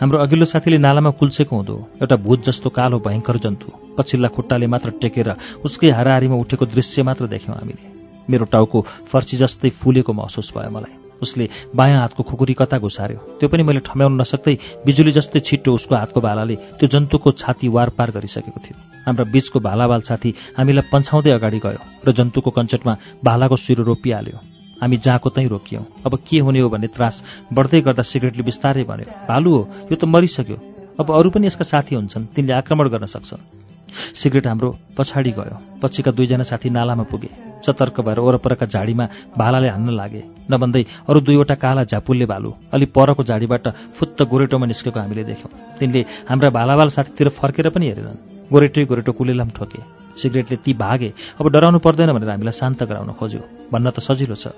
हाम्रो अघिल्लो साथीले नालामा कुल्चेको हुँदो एउटा भूत जस्तो कालो भयङ्कर जन्तु पछिल्ला खुट्टाले मात्र टेकेर उसकै हाराहारीमा उठेको दृश्य मात्र देख्यौँ हामीले। मेरो टाउको फर्ची जस्तै फुलेको महसुस भयो मलाई। उसले बायाँ हातको खुकुरी कता घुसार्यो? त्यो पनि मैले ठम्याउन नसक्दै बिजुली जस्तै छिट्टो उसको हातको भालाले त्यो जन्तुको छाती वार पार गरिसकेको थियो। हाम्रा बीचको भालावाल साथी हामीलाई पन्छाउँदै अगाडि गयो र जन्तुको कञ्चटमा भालाको सिरो रोपिहाल्यो। हामी जहाँको तै रोकियौँ। अब के हुने हो भन्ने त्रास बढ्दै गर्दा सिगरेटले बिस्तारै भन्यो भालु हो यो त मरिसक्यो। अब अरू पनि यसका साथी हुन्छन् तिनले आक्रमण गर्न सक्छन्। सिगरेट हाम्रो पछाडि गयो। पछिका दुईजना साथी नालामा पुगे। सतर्क भएर वरपरका झाडीमा भालाले हान्न लागे। नभन्दै अरू दुईवटा काला झापुल्ले भालु। अलि परको झाडीबाट फुत्त गोरेटोमा निस्केको हामीले देख्यौँ। तिनले हाम्रा भालावाल साथीतिर फर्केर पनि हेरेनन्। गोरेटै गोरेटो कुलेलाम ठोके। सिगरेटले ती भागे अब डराउनु पर्दैन भनेर हामीलाई शान्त गराउन खोज्यो। भन्न त सजिलो छ।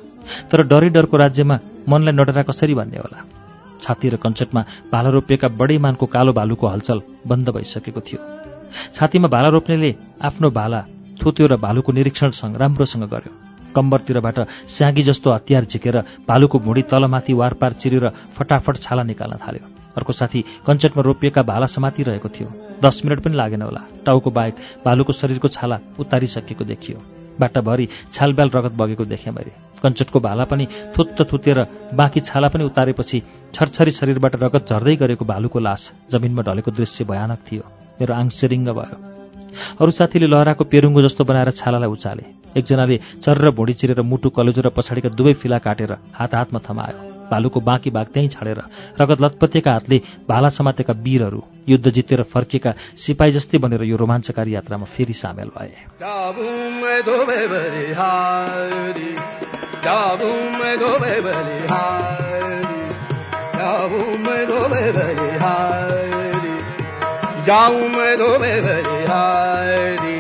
तर डरै डरको राज्यमा मनलाई नडरा कसरी भन्ने होला? छाती र कञ्चटमा भाला रोपिएका बडै मानको कालो भालुको हलचल बन्द भइसकेको थियो। छातीमा भाला रोप्नेले आफ्नो भाला थुत्यो र भालुको निरीक्षणसँग राम्रोसँग गर्यो। कम्बरतिरबाट स्यागी जस्तो हतियार झिकेर भालुको भुँडी तलमाथि वारपार चिरेर फटाफट छाला निकाल्न थाल्यो। अर्को साथी कञ्चटमा रोपिएका भाला समातिरहेको थियो। दस मिनट पनि लागेन होला। टाउको बाहेक भालुको शरीरको छाला उतारिसकेको देखियो। बाटाभरि छालब्याल रगत बगेको देखेँ मैले। कञ्चटको भाला पनि थुत्त थुतेर बाँकी छाला पनि उतारेपछि छरछरी शरीरबाट रगत झर्दै गरेको भालुको लास जमिनमा ढलेको दृश्य भयानक थियो। मेरो आङ सिरिङ्ग भयो। अरू साथीले लहराको पेरुङ्गो जस्तो बनाएर छालालाई उचाले। एकजनाले चर्र भुँडी चिरेर मुटु कलेजो र पछाडिका दुवै फिला काटेर हात हातमा थमायो। भालुको बाँकी भाग त्यहीँ छाडेर रगत लतपतिएका हातले भाला समातेका वीरहरू युद्ध जितेर फर्किएका सिपाही जस्तै बनेर यो रोमाञ्चकारी यात्रामा फेरि सामेल भए। जाऊं मैं धोबे बलिहारी।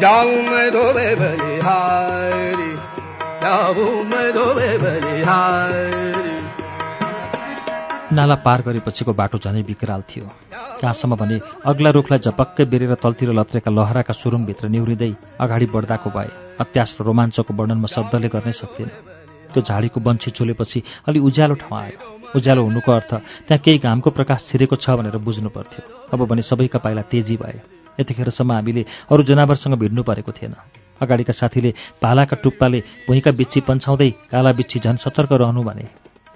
जाऊं मैं धोबे बलिहारी। जाऊं मैं धोबे बलिहारी। नाला पार गरेपछिको बाटो झनै विकराल थियो। कहाँसम्म भने अग्ला रुखलाई झपक्कै बेरेर तलतिर लत्रेका लहराका सुरुङभित्र निहुरिँदै अगाडि बढ्दाको भए अत्यास र रोमाञ्चको वर्णनमा शब्दले गर्नै सक्दिन त्यो झाडीको बन्छी चुलेपछि अलि उज्यालो ठाउँ आयो। उज्यालो हुनुको अर्थ त्यहाँ केही घामको प्रकाश छिरेको छ भनेर बुझ्नु पर्थ्यो अब भने सबैका पाइला तेजी भए। यतिखेरसम्म हामीले अरू जनावरसँग भिड्नु परेको थिएन। अगाडिका साथीले भालाका टुप्पाले भुइँका बिच्छी पन्छाउँदै काला बिच्छी झन् सतर्क रहनु भने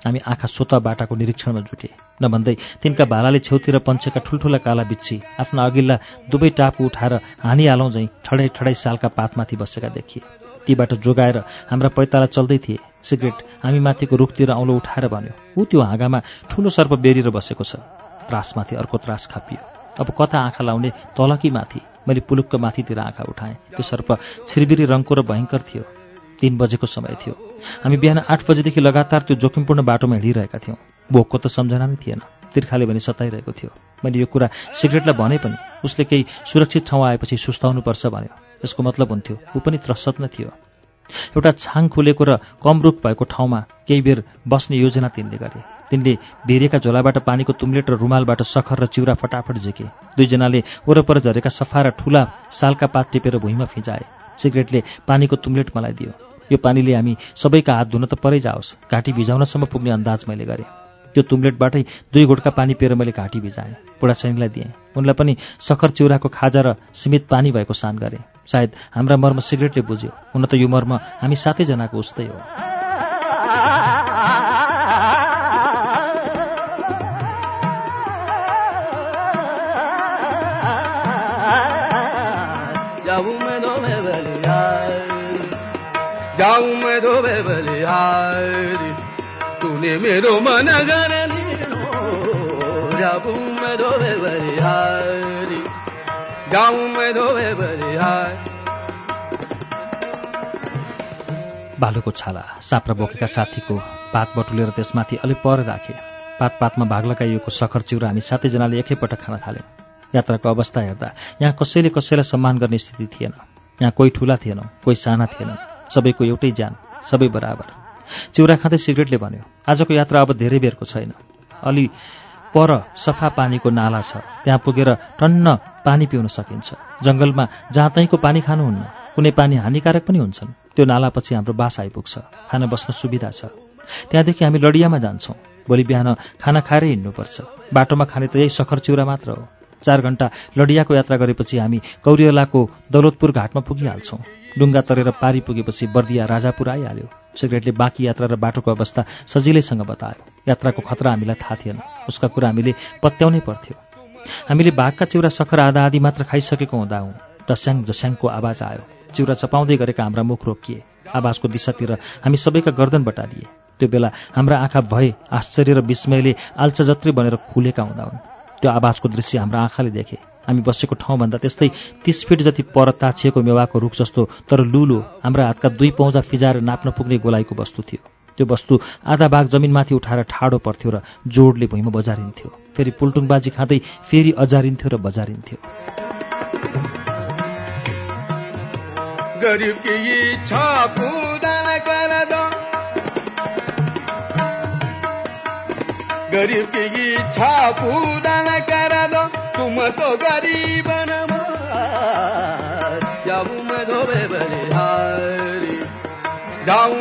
हामी आँखा सोत बाटाको निरीक्षणमा जुटे। नभन्दै तिनका भालाले छेउतिर पन्छेका ठुल्ठुला काला बिच्छी आफ्ना अघिल्ला दुवै टापु उठाएर हानिहालौँ झैँ ठडै ठडै सालका पातमाथि बसेका देखिए। तीबाट जोगाएर हाम्रा पैताला चल्दै थिए। सिगरेट हामी माथिको रुखतिर औँलो उठाएर भन्यो ऊ त्यो हाँगामा ठुलो सर्प बेरिएर बसेको छ। त्रासमाथि अर्को त्रास खापियो। अब कता आँखा लाउने तल कि माथि? मैले पुलुक्क माथितिर आँखा उठाएँ। त्यो सर्प छिरबिरी रङको र भयङ्कर थियो। तिन बजेको समय थियो। हामी बिहान आठ बजेदेखि लगातार त्यो जोखिमपूर्ण बाटोमा हिँडिरहेका थियौँ। भोकको त सम्झना नै थिएन। तिर्खाले भने सताइरहेको थियो। मैले यो कुरा सिगरेटलाई भने पनि उसले केही सुरक्षित ठाउँ आएपछि सुस्ताउनुपर्छ भन्यो। यसको मतलब हुन्थ्यो ऊ पनि त्रसत नै थियो। एउटा छाङ खुलेको र कम रुख भएको ठाउँमा केही बेर बस्ने योजना तिनले गरे। तिनले भिरेका झोलाबाट पानीको तुम्लेट र रुमालबाट सखर र चिउरा फटाफट झिके। दुईजनाले वरपर झरेका सफा र ठुला सालका पात टिपेर भुइँमा फिजाए। सिगरेटले पानीको तुम्लेट मलाई दियो। यो पानीले हामी सबैका हात धुन त परै जाओस्। घाँटी भिजाउनसम्म पुग्ने अन्दाज मैले गरेँ। त्यो तुम्लेटबाटै दुई घुटका पानी पिएर मैले घाँटी भिजाएँ। बुढासैनीलाई दिएँ। उनलाई पनि सखर चिउराको खाजा र सीमित पानी भएको सान गरेँ। सायद हाम्रा मर्म सिगरेटले बुझ्यो। हुन त यो मर्म हामी सातैजनाको उस्तै हो। जाऊं मैं तूने मेरो मन गरली जाऊं मैं धोबे बलिहारी जाऊं मैं धोबे बलिहारी बालुको छाला साप्रा बोकेका साथीको पात बटुलेर त्यसमाथि अलिक पर राखे। पात पातमा भाग लगाइएको सखर चिउरा हामी सातैजनाले एकैपटक खान थाल्यौँ। यात्राको अवस्था हेर्दा यहाँ कसैले कसैलाई सम्मान गर्ने स्थिति थिएन। यहाँ कोही ठुला थिएन कोही साना थिएन सबैको एउटै ज्यान सबै बराबर। चिउरा खाँदै सिगरेटले भन्यो आजको यात्रा अब धेरै बेरको छैन। अलि पर सफा पानीको नाला छ। त्यहाँ पुगेर टन्न पानी पिउन सकिन्छ। जङ्गलमा जहाँ तहीँको पानी खानुहुन्न कुनै पानी हानिकारक पनि हुन्छन्। त्यो नालापछि हाम्रो बास आइपुग्छ। खान बस्न सुविधा छ। त्यहाँदेखि हामी लडियामा जान्छौँ। भोलि बिहान खाना खाएरै हिँड्नुपर्छ। बाटोमा खाने त यही सखर चिउरा मात्र हो। चार घन्टा लडियाको यात्रा गरेपछि हामी कौरियलाको दौलतपुर घाटमा पुगिहाल्छौँ। डुङ्गा तरेर पारी पुगेपछि बर्दिया राजापुर आइहाल्यो। सिगरेटले बाँकी यात्रा र बाटोको अवस्था सजिलैसँग बतायो। यात्राको खतरा हामीलाई थाहा थिएन। उसका कुरा हामीले पत्याउनै पर्थ्यो। हामीले बाघका चिउरा सखर आधा आधी मात्र खाइसकेको हुँदा हुँ। डस्याङ जस्याङको आवाज आयो। चिउरा चपाउँदै गरेका हाम्रा मुख रोकिए। आवाजको दिशातिर हामी सबैका गर्दन बटालिए। त्यो बेला हाम्रा आँखा भए आश्चर्य र विस्मयले आल्चा जत्रै बनेर खुलेका हुँदा हुन्। त्यो आवाजको दृश्य हाम्रा आँखाले देखे। हामी बसेको ठाउँभन्दा त्यस्तै तिस फिट जति पर ताछिएको मेवाको रुख जस्तो तर लुलो हाम्रा हातका दुई पौजा फिजाएर नाप्न पुग्ने गोलाइको वस्तु थियो। त्यो वस्तु आधा भाग जमिनमाथि उठाएर ठाडो पर्थ्यो र जोडले भुइँमा बजारिन्थ्यो। फेरि पुल्टुङबाजी खाँदै फेरि अजारिन्थ्यो र बजारिन्थ्यो। गरीब मैं धोबे बलिहारी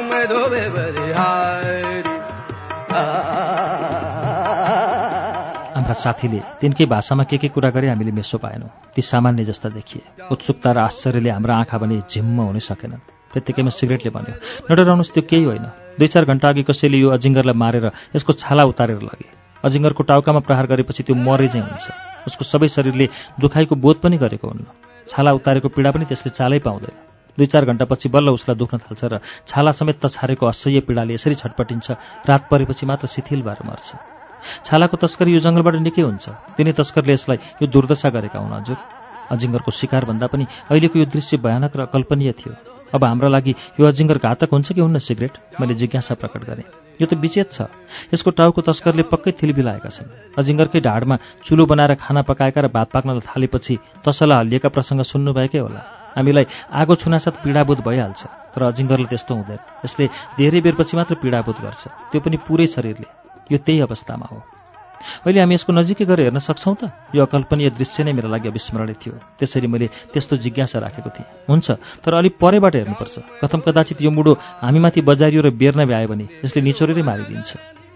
मैं धोबे बलिहारी हाम्रा साथीले तिनकै भाषामा के के कुरा गरे हामीले मेसो पाएनौँ। ती सामान्य जस्ता देखिए। उत्सुकता र आश्चर्यले हाम्रा आँखा भने झिम्म हुनै सकेनन्। त्यत्तिकैमा सिगरेटले भन्यो नडराउनुहोस् त्यो केही होइन। दुई चार घन्टा अघि कसैले यो अजिङ्गरलाई मारेर यसको छाला उतारेर लगे। अजिङ्गरको टाउकामा प्रहार गरेपछि त्यो मरे चाहिँ हुन्छ। उसको सबै शरीरले दुखाइको बोध पनि गरेको हुन्न। छाला उतारेको पीडा पनि त्यसले चालै पाउँदैन। दुई चार घन्टापछि बल्ल उसलाई दुख्न थाल्छ र छाला समेत तछारेको असह्य पीडाले यसरी छटपटिन्छ। रात परेपछि मात्र शिथिल भएर मर्छ। छालाको तस्करी यो जङ्गलबाट निकै हुन्छ। तिनै तस्करले यसलाई यो दुर्दशा गरेका हुन् हजुर। अजिङ्गरको शिकार भन्दा पनि अहिलेको यो दृश्य भयानक र अकल्पनीय थियो। अब हाम्रो लागि यो अजिङ्गर घातक हुन्छ कि हुन्न सिगरेट? मैले जिज्ञासा प्रकट गरेँ। यो त विचेत छ। यसको टाउको तस्करले पक्कै थिलबिलाएका छन्। अजिङ्गरकै ढाडमा चुलो बनाएर खाना पकाएका र भात पाक्न थालेपछि तसला हल्लिएका प्रसङ्ग सुन्नुभएकै होला। हामीलाई आगो छुनासाथ पीडाबोध भइहाल्छ तर अजिङ्गरले त्यस्तो हुँदैन। यसले धेरै बेरपछि मात्र पीडाबोध गर्छ। त्यो पनि पुरै शरीरले। यो त्यही अवस्थामा हो। अहिले हामी यसको नजिकै गएर हेर्न सक्छौँ त। यो अकल्पनीय दृश्य नै मेरो लागि अविस्मरणीय थियो। त्यसरी मैले त्यस्तो जिज्ञासा राखेको थिएँ। हुन्छ तर अलिक परेबाट हेर्नुपर्छ। कथम कदाचित यो मुडो हामीमाथि बजारियो र बेर्न भ्यायो भने यसले निचोरेरै मारिदिन्छ।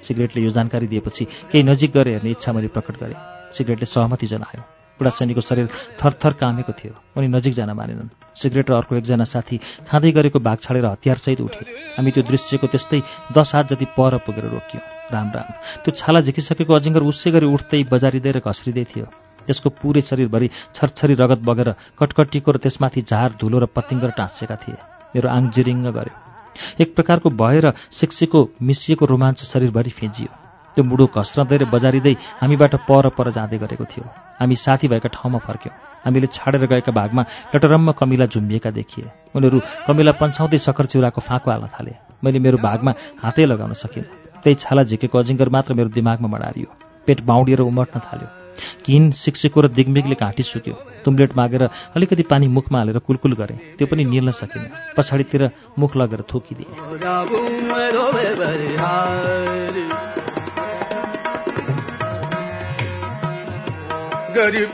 सिगरेटले यो जानकारी दिएपछि केही नजिक गएर हेर्ने इच्छा मैले प्रकट गरेँ। सिगरेटले सहमति जनायो। बुढा सैनीको शरीर थरथर कामेको थियो। उनी नजिक जान मानेनन्। सिगरेट र अर्को एकजना साथी खाँदै गरेको भाग छाडेर हतियारसहित उठे। हामी त्यो दृश्यको त्यस्तै दस हात जति पर पुगेर रोकियौँ। राम राम। त्यो छाला झिकिसकेको अजिङ्गर उसै गरी उठ्दै बजारिँदै र घस्रिँदै थियो। त्यसको पुरै शरीरभरि छरछरी रगत बगेर कटकटीको र त्यसमाथि झार धुलो र पत्तिङ्गर टाँसेका थिए। मेरो आङ जिरिङ्ग गर्यो एक प्रकारको भय र सिक्सीको मिसिएको रोमाञ्च शरीरभरि फिँजियो। त्यो मुडो घस्रँदै र बजारिँदै हामीबाट पर पर जाँदै गरेको थियो। हामी साथी भएका ठाउँमा फर्क्यौँ। हामीले छाडेर गएका भागमा लटरम्म कमिला झुम्बिएका देखिए। उनीहरू कमिला पन्छाउँदै सखर चिउराको फाँको हाल्न थाले। मैले मेरो भागमा हातै लगाउन सकिनँ। त्यही छाला झिकेको अजिङ्गर मात्र मेरो दिमागमा मडारियो। पेट बाउडिएर उमट्न थाल्यो। किन सिक्सेको र दिगमिगले घाँटी सुक्यो। तुम्लेट मागेर अलिकति पानी मुखमा हालेर कुलकुल गरेँ। त्यो पनि निल्न सकिनँ। पछाडितिर मुख लगेर थोकिदिएँ। गरीब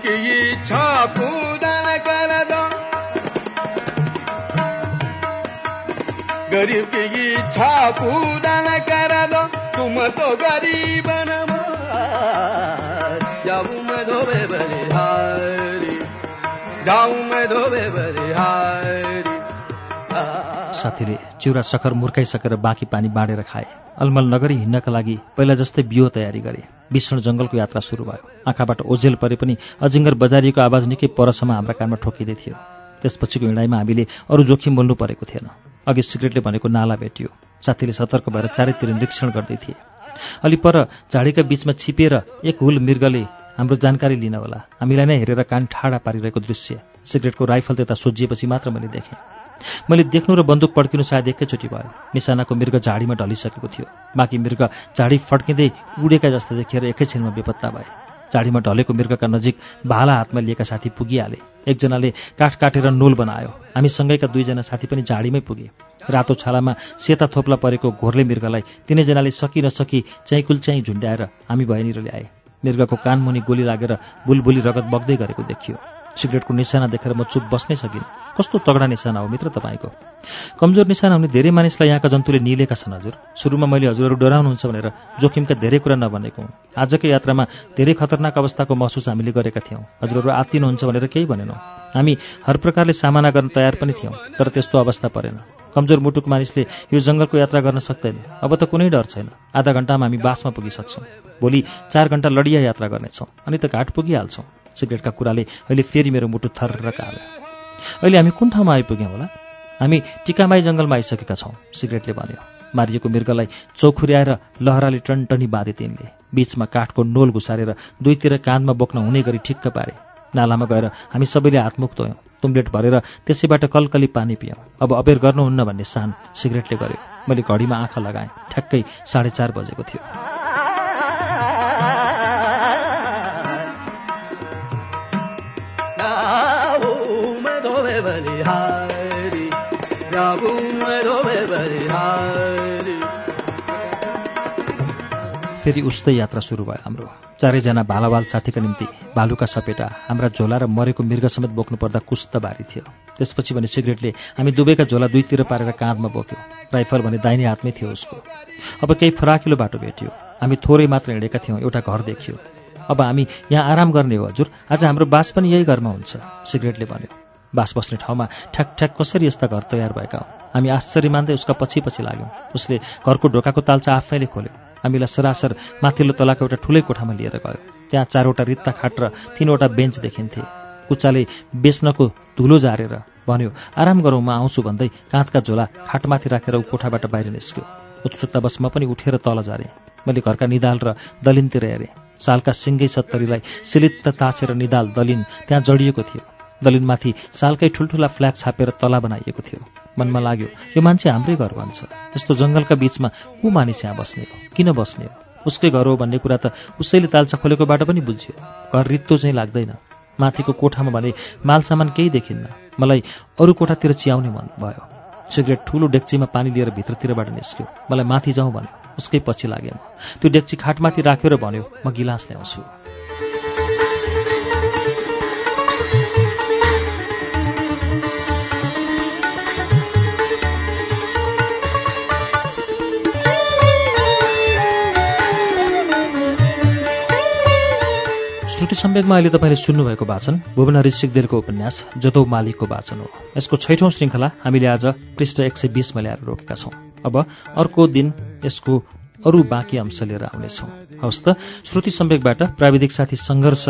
साथीले चिउरा सखर मुर्काइसकेर बाँकी पानी बाँडेर खाए अलमल नगरी हिँड्नका लागि पहिला जस्तै बियो तयारी गरे भीषण जङ्गलको यात्रा सुरु भयो आँखाबाट ओझेल परे पनि अजिङ्गर बजारिएको आवाज निकै परसम्म हाम्रा कानमा ठोकिँदै थियो त्यसपछिको हिँडाइमा हामीले अरू जोखिम बोल्नु परेको थिएन अघि सिगरेटले भनेको नाला भेटियो साथीले सतर्क भएर चारैतिर निरीक्षण गर्दै थिए। अलि पर झाडीका बिचमा छिपिएर एक हुल मृगले हाम्रो जानकारी लिन होला। हामीलाई नै हेरेर कान ठाडा पारिरहेको दृश्य। सिगरेटको राइफल त्यता सोझिएपछि मात्र मैले देखेँ। मैले देख्नु र बन्दुक पड्किनु सायद एकैचोटि भयो। निशानाको मृग झाडीमा ढलिसकेको थियो। बाँकी मृग झाडी फड्किँदै उडेका जस्तो देखेर एकैछिनमा बेपत्ता भए। झाडीमा ढलेको मृगका नजिक भाला हातमा लिएका साथी पुगिहाले। एकजनाले काठ काटेर नोल बनायो। हामी सँगैका दुईजना साथी पनि झाडीमै पुगे। रातो छालामा सेता थोप्ला परेको घोर्ले मृगलाई तिनैजनाले सकि नसकी च्याइकुल च्याइ झुन्ड्याएर हामी भएनिर ल्याए। मृगको कानमुनि गोली लागेर बुलबुली रगत बग्दै गरेको देखियो। सिगरेटको निशाना देखेर म चुप बस्नै सकिनँ। कस्तो तगडा निशाना हो मित्र तपाईँको। कमजोर निशाना हुने धेरै मानिसलाई यहाँका जन्तुले निलेका छन् हजुर। सुरुमा मैले हजुरहरू डराउनुहुन्छ भनेर जोखिमका धेरै कुरा नभनेको हुँ। आजकै यात्रामा धेरै खतरनाक अवस्थाको महसुस हामीले गरेका थियौँ। हजुरहरू आत्तिनुहुन्छ भनेर केही भनेनौँ। हामी हर प्रकारले सामना गर्न तयार पनि थियौँ तर त्यस्तो अवस्था परेन। कमजोर मुटुक मानिसले यो जङ्गलको यात्रा गर्न सक्दैन। अब त कुनै डर छैन। आधा घन्टामा हामी बासमा पुगिसक्छौँ। भोलि चार घन्टा लडिया यात्रा गर्नेछौँ। अनि त घाट पुगिहाल्छौँ। सिगरेटका कुराले अहिले फेरि मेरो मुटु थर्र काल्यो अहिले हामी कुन ठाउँमा आइपुग्यौँ होला। हामी टिकामाई जङ्गलमा आइसकेका छौँ सिगरेटले भन्यो। मारिएको मृगलाई चौखुर्याएर लहराले टनटनी बाँधे तिनले। बीचमा काठको नोल घुसारेर दुईतिर कानमा बोक्न हुने गरी ठिक्क पारे। नालामा गएर हामी सबैले हातमुख धोयौँ तुम्लेट भरेर त्यसैबाट कलकली पानी पियौँ। अब अबेर गर्नुहुन्न भन्ने सान सिगरेटले गर्यो। मैले घडीमा आँखा लगाएँ। ठ्याक्कै साढे चार बजेको थियो। फेरि उस्तै यात्रा सुरु भयो हाम्रो। चारैजना भालावाल साथीका निम्ति भालुका सपेटा हाम्रा झोला र मरेको मृग समेत बोक्नु पर्दा कुस्त भारी थियो। त्यसपछि भने सिगरेटले हामी दुवैका झोला दुईतिर पारेर काँधमा बोक्यो। राइफल भने दाहिने हातमै थियो उसको। अब केही फराकिलो बाटो भेटियो। हामी थोरै मात्र हिँडेका थियौँ एउटा घर देखियो। अब हामी यहाँ आराम गर्ने हो हजुर। आज हाम्रो बास पनि यही घरमा हुन्छ सिगरेटले भन्यो। बास बस्ने ठाउँमा ठ्याक ठ्याक कसरी यस्ता घर तयार भएका हामी आश्चर्य मान्दै उसका पछि पछि लाग्यौँ। उसले घरको ढोकाको तालचा आफैले खोल्यो। हामीलाई सरासर माथिल्लो तलाको एउटा ठुलै कोठामा लिएर गयो। त्यहाँ चारवटा रित्ता खाट र तिनवटा बेन्च देखिन्थे। कुच्चाले बेच्नको धुलो झारेर भन्यो आराम गरौँ म आउँछु भन्दै काँधका झोला खाटमाथि राखेर ऊ कोठाबाट बाहिर निस्क्यो। उत्सुकतावश म पनि उठेर तल झारेँ। मैले घरका निदाल र दलिनतिर हेरेँ। सालका सिङ्गै सत्तरीलाई सिलित्त ताछेर निदाल दलिन त्यहाँ जडिएको थियो। दलिनमाथि सालकै ठुल्ठुला फ्ल्याग छापेर तला बनाइएको थियो। मनमा लाग्यो यो मान्छे हाम्रै घर भन्छ। यस्तो जङ्गलका बिचमा को मानिस यहाँ बस्ने हो? किन बस्ने हो? उसकै घर हो भन्ने कुरा त उसैले तालचा खोलेकोबाट पनि बुझ्यो। घर रित्तो चाहिँ लाग्दैन। माथिको कोठामा भने मालसामान केही देखिन्न। मलाई अरू कोठातिर चियाउने मन भयो। सिगरेट ठुलो डेक्चीमा पानी लिएर भित्रतिरबाट निस्क्यो। मलाई माथि जाउँ भन्यो। उसकै पछि लाग्यो त्यो डेक्ची खाटमाथि राख्यो र भन्यो म गिलास ल्याउँछु। श्रुति सम्वेकमा अहिले तपाईँले सुन्नुभएको वाचन भुवनहरी सिगदेलको उपन्यास जदौ मालिकको वाचन हो यसको छैठौं श्रृङ्खला हामीले आज पृष्ठ एक सय बिसमा ल्याएर रोकेका छौं अब अर्को दिन यसको अरू बाँकी अंश लिएर आउनेछौं हवस् त श्रुति सम्वेकबाट प्राविधिक साथी सङ्घर्ष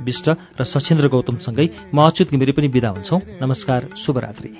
विष्ट र सचिन्द्र गौतमसँगै म अच्युत घिमिरे पनि विदा हुन्छौ नमस्कार शुभरात्री